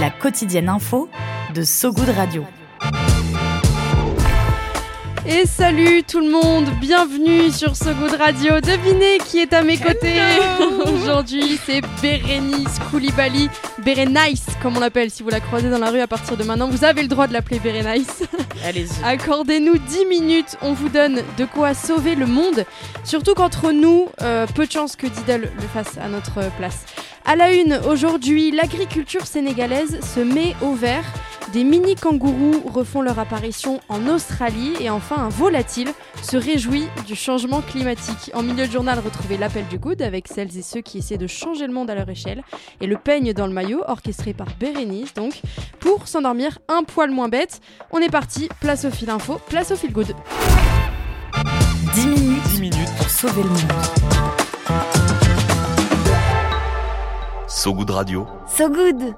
La quotidienne info de So Good Radio. Et salut tout le monde, bienvenue sur So Good Radio. Devinez qui est à mes côtés aujourd'hui, c'est Bérénice Koulibaly, Bérénice comme on l'appelle si vous la croisez dans la rue à partir de maintenant. Vous avez le droit de l'appeler Bérénice. Allez-y. Accordez-nous 10 minutes, on vous donne de quoi sauver le monde. Surtout qu'entre nous, euh, peu de chance que Diddle le fasse à notre place. À la une, aujourd'hui, l'agriculture sénégalaise se met au vert. Des mini kangourous refont leur apparition en Australie et enfin un volatile se réjouit du changement climatique. En milieu de journal, retrouvez l'appel du good avec celles et ceux qui essaient de changer le monde à leur échelle et le peigne dans le maillot orchestré par Bérénice donc pour s'endormir un poil moins bête. On est parti, place au fil info, place au fil good. 10 minutes, 10 minutes pour sauver le monde. So Good Radio. So Good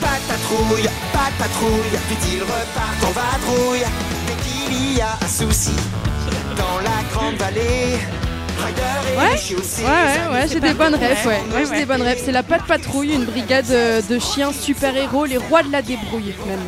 Patatrouille, patatrouille, vite ils repartent en vadrouille? Dès qu'il y a un souci dans la grande vallée. Ouais, Ouais, ouais, ouais, j'ai des bonnes refs, ouais. ouais j'ai des bonnes refs. C'est la Patte Patrouille, une brigade euh, de chiens super-héros, les rois de la débrouille même.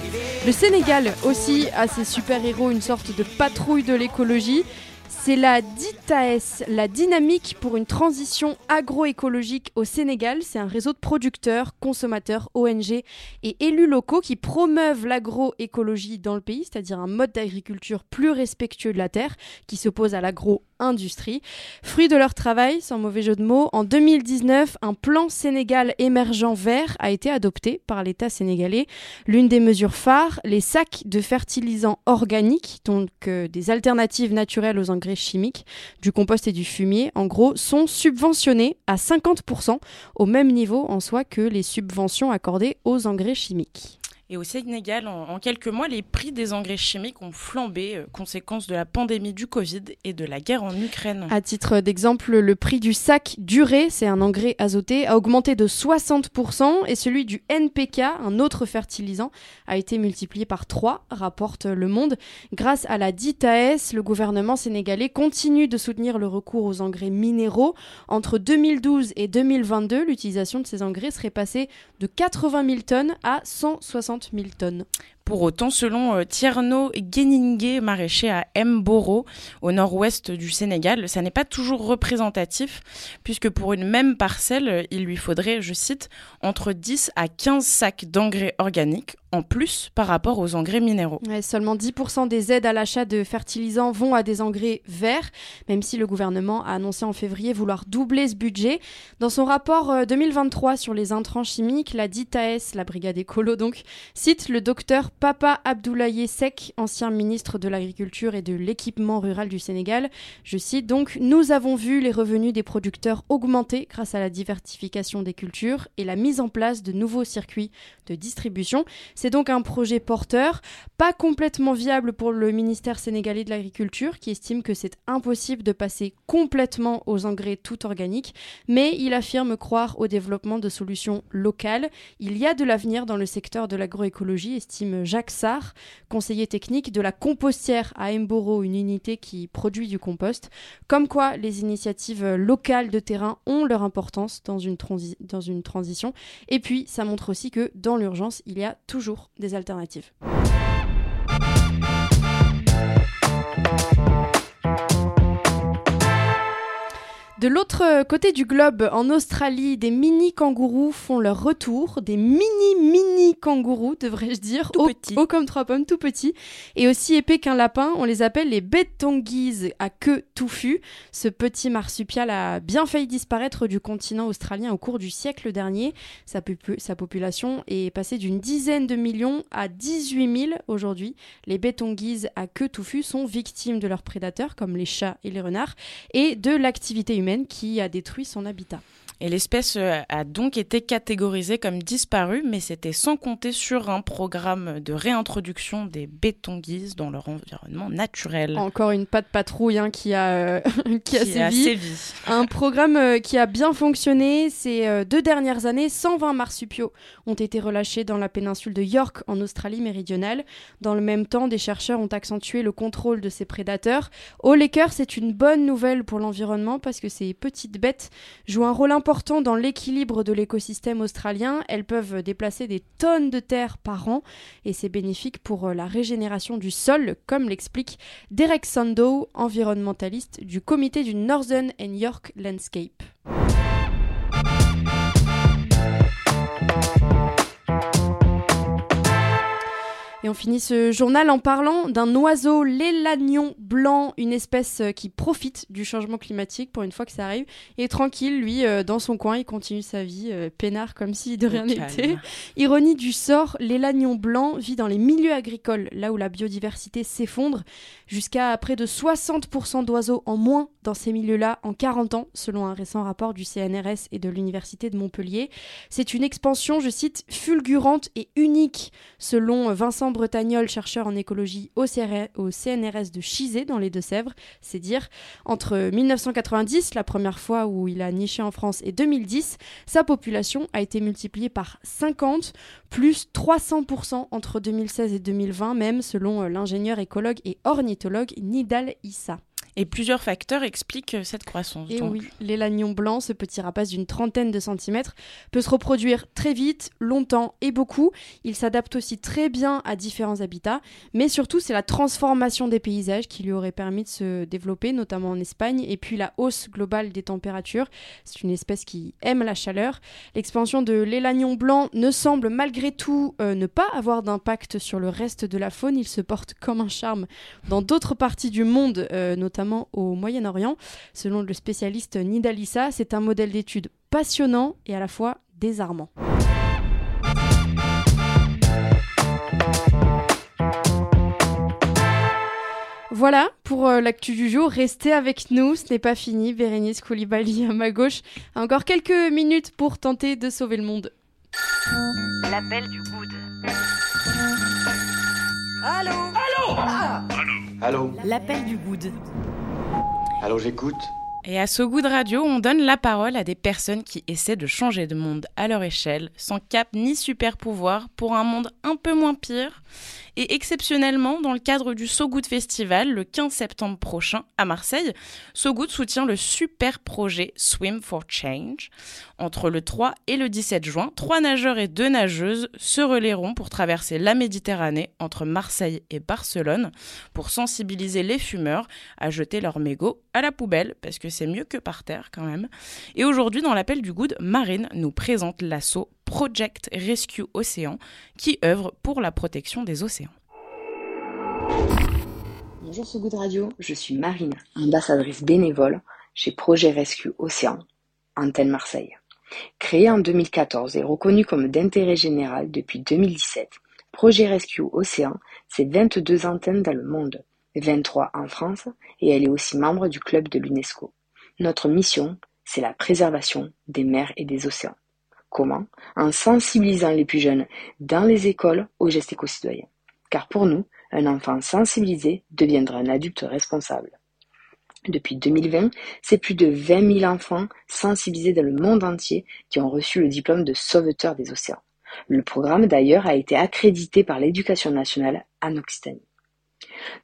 Le Sénégal aussi a ses super-héros, une sorte de patrouille de l'écologie. C'est la DITAS, la dynamique pour une transition agroécologique au Sénégal. C'est un réseau de producteurs, consommateurs, ONG et élus locaux qui promeuvent l'agroécologie dans le pays, c'est-à-dire un mode d'agriculture plus respectueux de la terre qui s'oppose à l'agro-industrie. Fruit de leur travail, sans mauvais jeu de mots, en 2019, un plan Sénégal émergent vert a été adopté par l'État sénégalais. L'une des mesures phares, les sacs de fertilisants organiques, donc euh, des alternatives naturelles aux chimiques, du compost et du fumier, en gros, sont subventionnés à 50%, au même niveau en soi que les subventions accordées aux engrais chimiques. Et au Sénégal, en, quelques mois, les prix des engrais chimiques ont flambé, euh, conséquence de la pandémie du Covid et de la guerre en Ukraine. À titre d'exemple, le prix du sac duré, c'est un engrais azoté, a augmenté de 60% et celui du NPK, un autre fertilisant, a été multiplié par 3, rapporte Le Monde. Grâce à la DITAS, le gouvernement sénégalais continue de soutenir le recours aux engrais minéraux. Entre 2012 et 2022, l'utilisation de ces engrais serait passée de 80 000 tonnes à 160 000 tonnes. Pour autant, selon euh, Tierno Geningue, maraîcher à Mboro, au nord-ouest du Sénégal, ça n'est pas toujours représentatif, puisque pour une même parcelle, euh, il lui faudrait, je cite, entre 10 à 15 sacs d'engrais organiques en plus par rapport aux engrais minéraux. Seulement 10% des aides à l'achat de fertilisants vont à des engrais verts, même si le gouvernement a annoncé en février vouloir doubler ce budget. Dans son rapport euh, 2023 sur les intrants chimiques, la DITAS, la brigade écolo donc, cite le docteur Papa Abdoulaye Sek, ancien ministre de l'Agriculture et de l'Équipement rural du Sénégal. Je cite donc Nous avons vu les revenus des producteurs augmenter grâce à la diversification des cultures et la mise en place de nouveaux circuits de distribution. Donc un projet porteur, pas complètement viable pour le ministère sénégalais de l'Agriculture, qui estime que c'est impossible de passer complètement aux engrais tout organiques, mais il affirme croire au développement de solutions locales. Il y a de l'avenir dans le secteur de l'agroécologie, estime Jacques Sarr, conseiller technique de la compostière à Mboro, une unité qui produit du compost. Comme quoi, les initiatives locales de terrain ont leur importance dans une, dans une transition. Et puis, ça montre aussi que dans l'urgence, il y a toujours des alternatives. De l'autre côté du globe, en Australie, des mini kangourous font leur retour. Des mini mini kangourous, devrais-je dire, Tout petits. comme trois pommes, tout petits, et aussi épais qu'un lapin. On les appelle les betonguises à queue touffue. Ce petit marsupial a bien failli disparaître du continent australien au cours du siècle dernier. Sa, popu- sa population est passée d'une dizaine de millions à 18 000 aujourd'hui. Les betonguises à queue touffue sont victimes de leurs prédateurs, comme les chats et les renards, et de l'activité humaine qui a détruit son habitat. Et l'espèce euh, a donc été catégorisée comme disparue, mais c'était sans compter sur un programme de réintroduction des bétonguises dans leur environnement naturel. Encore une patte patrouille hein, qui a, euh, qui, a, sévi. Un programme euh, qui a bien fonctionné. Ces deux dernières années, 120 marsupiaux ont été relâchés dans la péninsule de York en Australie méridionale. Dans le même temps, des chercheurs ont accentué le contrôle de ces prédateurs. Au Laker, c'est une bonne nouvelle pour l'environnement parce que ces petites bêtes jouent un rôle important dans l'équilibre de l'écosystème australien. Elles peuvent déplacer des tonnes de terre par an et c'est bénéfique pour euh, la régénération du sol, comme l'explique Derek Sandow, environnementaliste du comité du Northern and York Landscape. Et on finit ce journal en parlant d'un oiseau, l'élagnon blanc, une espèce euh, qui profite du changement climatique pour une fois que ça arrive. Et tranquille, lui, euh, dans son coin, il continue sa vie, euh, peinard comme si de rien n'était. Ironie du sort, l'élagnon blanc vit dans les milieux agricoles, là où la biodiversité s'effondre, jusqu'à près de 60% d'oiseaux en moins dans ces milieux-là en 40 ans, selon un récent rapport du CNRS et de l'Université de Montpellier. C'est une expansion, je cite, fulgurante et unique, selon Vincent Bretagnol, chercheur en écologie au, CNRS de Chizé dans les Deux-Sèvres. C'est dire, entre 1990, la première fois où il a niché en France, et 2010, sa population a été multipliée par 50, plus 300% entre 2016 et 2020, même selon euh, l'ingénieur écologue et ornithologue Nidal Issa. Et plusieurs facteurs expliquent cette croissance. Et oui, l'élagnon blanc, ce petit rapace d'une trentaine de centimètres, peut se reproduire très vite, longtemps et beaucoup. Il s'adapte aussi très bien à différents habitats, mais surtout c'est la transformation des paysages qui lui aurait permis de se développer, notamment en Espagne, et puis la hausse globale des températures. C'est une espèce qui aime la chaleur. L'expansion de l'élagnon blanc ne semble malgré tout euh, ne pas avoir d'impact sur le reste de la faune. Il se porte comme un charme dans d'autres parties du monde, euh, notamment au Moyen-Orient. Selon le spécialiste Nidalissa, c'est un modèle d'étude passionnant et à la fois désarmant. Voilà pour euh, l'actu du jour. Restez avec nous, ce n'est pas fini. Bérénice Koulibaly à ma gauche a encore quelques minutes pour tenter de sauver le monde. L'appel du good. Allô? Allô? Allô? L'appel du good. Allô, j'écoute. Et à So Good Radio, on donne la parole à des personnes qui essaient de changer de monde à leur échelle, sans cap ni super pouvoir, pour un monde un peu moins pire et exceptionnellement, dans le cadre du So Good Festival, le 15 septembre prochain à Marseille, So Good soutient le super projet Swim for Change. Entre le 3 et le 17 juin, trois nageurs et deux nageuses se relayeront pour traverser la Méditerranée entre Marseille et Barcelone pour sensibiliser les fumeurs à jeter leurs mégots à la poubelle, parce que c'est mieux que par terre quand même. Et aujourd'hui, dans l'appel du Good, Marine nous présente l'assaut Project Rescue Océan, qui œuvre pour la protection des océans. Bonjour ce goût de radio, je suis Marine, ambassadrice bénévole chez Projet Rescue Océan, antenne Marseille. Créé en 2014 et reconnu comme d'intérêt général depuis 2017, Projet Rescue Océan, c'est 22 antennes dans le monde, 23 en France, et elle est aussi membre du club de l'UNESCO. Notre mission, c'est la préservation des mers et des océans. Comment? En sensibilisant les plus jeunes dans les écoles aux gestes éco-citoyens. Car pour nous, un enfant sensibilisé deviendra un adulte responsable. Depuis 2020, c'est plus de 20 000 enfants sensibilisés dans le monde entier qui ont reçu le diplôme de sauveteur des océans. Le programme d'ailleurs a été accrédité par l'éducation nationale en Occitanie.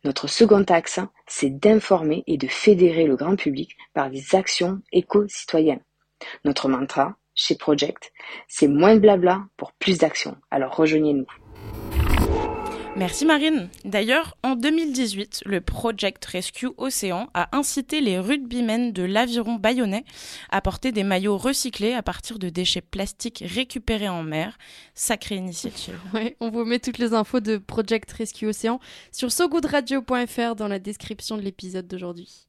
Notre second axe, c'est d'informer et de fédérer le grand public par des actions éco-citoyennes. Notre mantra, chez Project, c'est moins de blabla pour plus d'action. Alors rejoignez-nous. Merci Marine. D'ailleurs, en 2018, le Project Rescue Océan a incité les rugbymen de l'aviron bayonnais à porter des maillots recyclés à partir de déchets plastiques récupérés en mer. Sacrée initiative. Ouais, on vous met toutes les infos de Project Rescue Océan sur sogoodradio.fr dans la description de l'épisode d'aujourd'hui.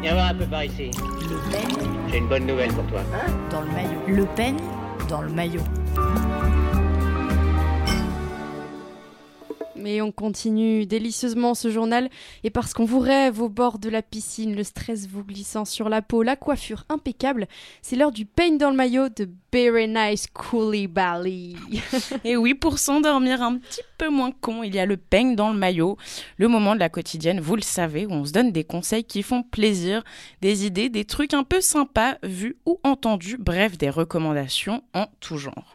Viens voir un peu par ici. Le Pen. J'ai une bonne nouvelle pour toi. Hein? Dans le maillot. Le Pen dans le maillot. Et on continue délicieusement ce journal. Et parce qu'on vous rêve au bord de la piscine, le stress vous glissant sur la peau, la coiffure impeccable, c'est l'heure du peigne dans le maillot de Very Nice Bally. et oui, pour s'endormir un petit peu moins con, il y a le peigne dans le maillot, le moment de la quotidienne, vous le savez, où on se donne des conseils qui font plaisir, des idées, des trucs un peu sympas vus ou entendus, bref, des recommandations en tout genre.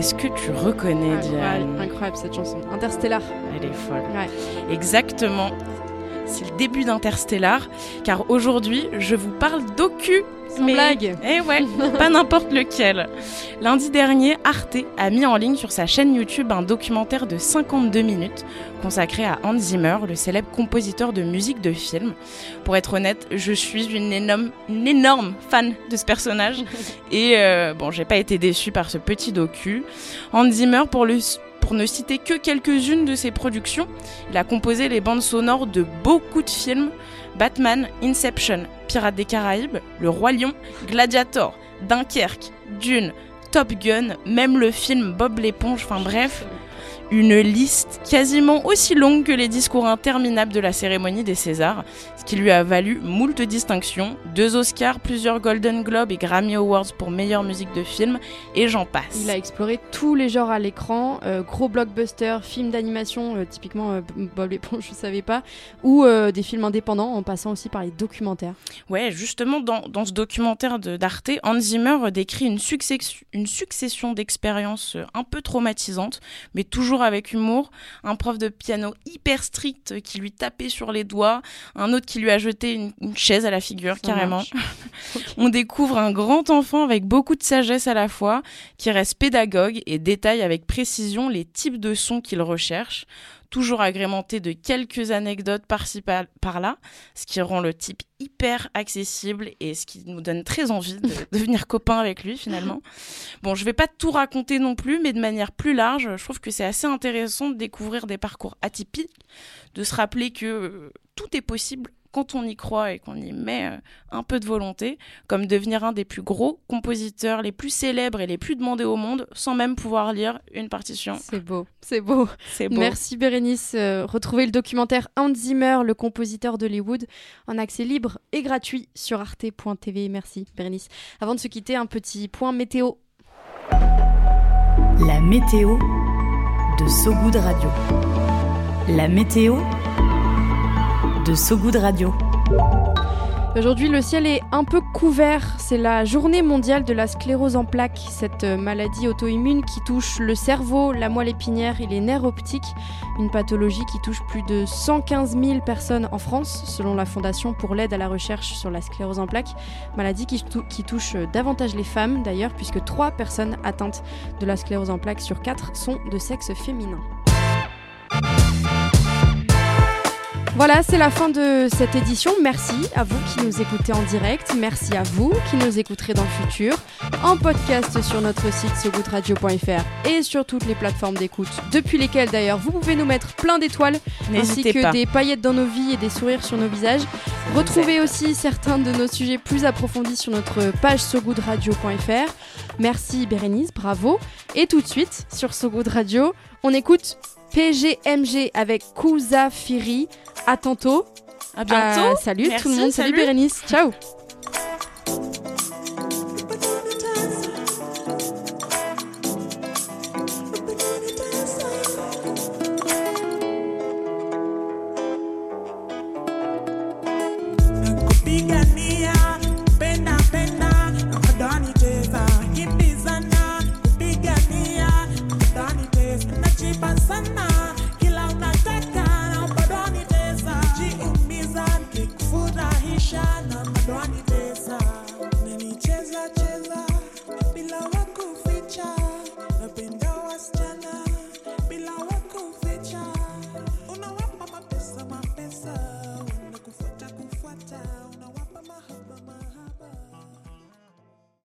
Est-ce que tu reconnais Diane? Incroyable cette chanson. Interstellar. Elle est folle. Exactement. C'est le début d'Interstellar, car aujourd'hui, je vous parle d'Ocu sans blague. Eh ouais, pas n'importe lequel. Lundi dernier, Arte a mis en ligne sur sa chaîne YouTube un documentaire de 52 minutes consacré à Hans Zimmer, le célèbre compositeur de musique de film. Pour être honnête, je suis une énorme, une énorme fan de ce personnage et euh, bon, j'ai pas été déçue par ce petit docu. Hans Zimmer, pour le pour ne citer que quelques-unes de ses productions, il a composé les bandes sonores de beaucoup de films. Batman, Inception, Pirates des Caraïbes, Le Roi Lion, Gladiator, Dunkerque, Dune, Top Gun, même le film Bob l'éponge, enfin bref, une liste quasiment aussi longue que les discours interminables de la cérémonie des Césars, ce qui lui a valu moult distinctions, deux Oscars, plusieurs Golden Globes et Grammy Awards pour meilleure musique de film, et j'en passe. Il a exploré tous les genres à l'écran, euh, gros blockbusters, films d'animation, euh, typiquement euh, Bob l'éponge, je savais pas, ou des films indépendants, en passant aussi par les documentaires. Ouais, justement, dans, dans ce documentaire d'Arte, Hans Zimmer décrit une, une succession d'expériences un peu traumatisantes, mais toujours avec humour, un prof de piano hyper strict qui lui tapait sur les doigts, un autre qui lui a jeté une, chaise à la figure carrément. On découvre un grand enfant avec beaucoup de sagesse à la fois, qui reste pédagogue et détaille avec précision les types de sons qu'il recherche toujours agrémenté de quelques anecdotes par-ci par-là, ce qui rend le type hyper accessible et ce qui nous donne très envie de devenir copain avec lui finalement. Bon, je vais pas tout raconter non plus, mais de manière plus large, je trouve que c'est assez intéressant de découvrir des parcours atypiques, de se rappeler que euh, tout est possible quand on y croit et qu'on y met euh, un peu de volonté, comme devenir un des plus gros compositeurs, les plus célèbres et les plus demandés au monde, sans même pouvoir lire une partition. C'est beau, c'est beau. C'est beau. Merci Bérénice. Euh, retrouvez le documentaire Hans Zimmer, le compositeur d'Hollywood, en accès libre et gratuit sur arte.tv. Merci Bérénice. Avant de se quitter, un petit point météo. La météo de Sogoud Radio. La météo de Sogoud Radio. Aujourd'hui, le ciel est un peu couvert. C'est la journée mondiale de la sclérose en plaques, cette maladie auto-immune qui touche le cerveau, la moelle épinière et les nerfs optiques. Une pathologie qui touche plus de 115 000 personnes en France, selon la Fondation pour l'aide à la recherche sur la sclérose en plaques. Maladie qui, qui touche davantage les femmes, d'ailleurs, puisque 3 personnes atteintes de la sclérose en plaques sur 4 sont de sexe féminin. Voilà, c'est la fin de cette édition. Merci à vous qui nous écoutez en direct. Merci à vous qui nous écouterez dans le futur, en podcast sur notre site sogoutradio.fr et sur toutes les plateformes d'écoute, depuis lesquelles d'ailleurs vous pouvez nous mettre plein d'étoiles, ainsi que des paillettes dans nos vies et des sourires sur nos visages. Retrouvez aussi certains de nos sujets plus approfondis sur notre page sogoudradio.fr. Merci Bérénice, bravo. Et tout de suite, sur Sogoud Radio, on écoute PGMG avec Kouza Firi. À tantôt. À bientôt. Euh, salut tout le monde. salut Bérénice. Ciao.